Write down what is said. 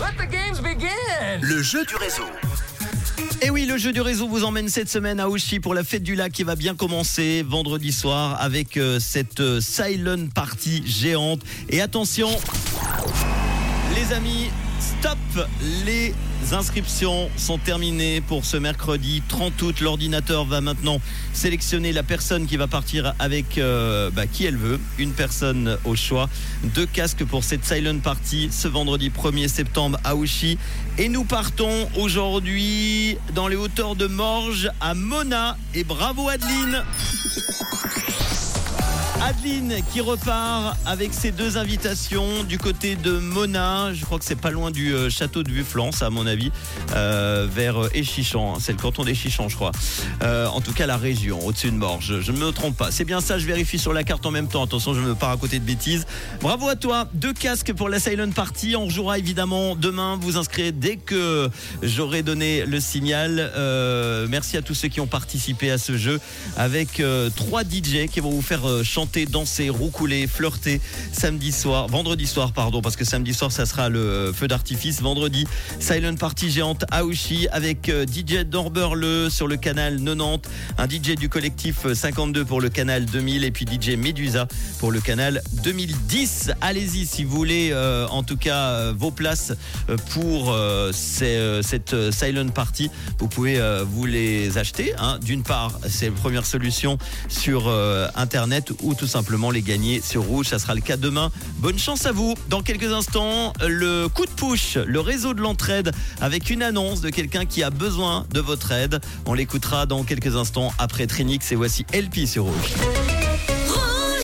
Let the games begin. Le jeu du réseau. Et oui, le jeu du réseau vous emmène cette semaine à Ouchy pour la fête du lac qui va bien commencer vendredi soir avec euh, cette euh, silent party géante. Et attention, les amis, stop Les inscriptions sont terminées pour ce mercredi 30 août. L'ordinateur va maintenant sélectionner la personne qui va partir avec euh, bah, qui elle veut. Une personne au choix. Deux casques pour cette silent party ce vendredi 1er septembre à Ouchy. Et nous partons aujourd'hui dans les hauteurs de Morges à Mona. Et bravo Adeline Adeline qui repart avec ses deux invitations du côté de Mona. Je crois que c'est pas loin du euh, château de Vufflance, à mon avis, euh, vers euh, Échichan. C'est le canton d'Échichan, je crois. En tout cas, la région, au-dessus de Morges. Je ne me trompe pas. C'est bien ça, je vérifie sur la carte en même temps. Attention, je me pars à côté de bêtises. Bravo à toi. Deux casques pour la Silent Party. On jouera évidemment demain. Vous inscrivez dès que j'aurai donné le signal. Merci à tous ceux qui ont participé à ce jeu avec trois DJ qui vont vous faire euh, danser, roucouler, flirter samedi soir, vendredi soir, pardon, parce que samedi soir, ça sera le feu d'artifice. Vendredi, Silent Party géante Aouchi avec euh, DJ Dorberle sur le canal 90, un DJ du collectif euh, 52 pour le canal 2000 et puis DJ Medusa pour le canal 2010. Allez-y si vous voulez, euh, en tout cas, euh, vos places pour cette Silent Party. Vous pouvez vous les acheter. hein. D'une part, c'est la première solution sur Internet ou tout simplement les gagner sur Rouge. Ça sera le cas demain. Bonne chance à vous. Dans quelques instants, le coup de push, le réseau de l'entraide avec une annonce de quelqu'un qui a besoin de votre aide. On l'écoutera dans quelques instants après Trinix et voici LP sur Rouge.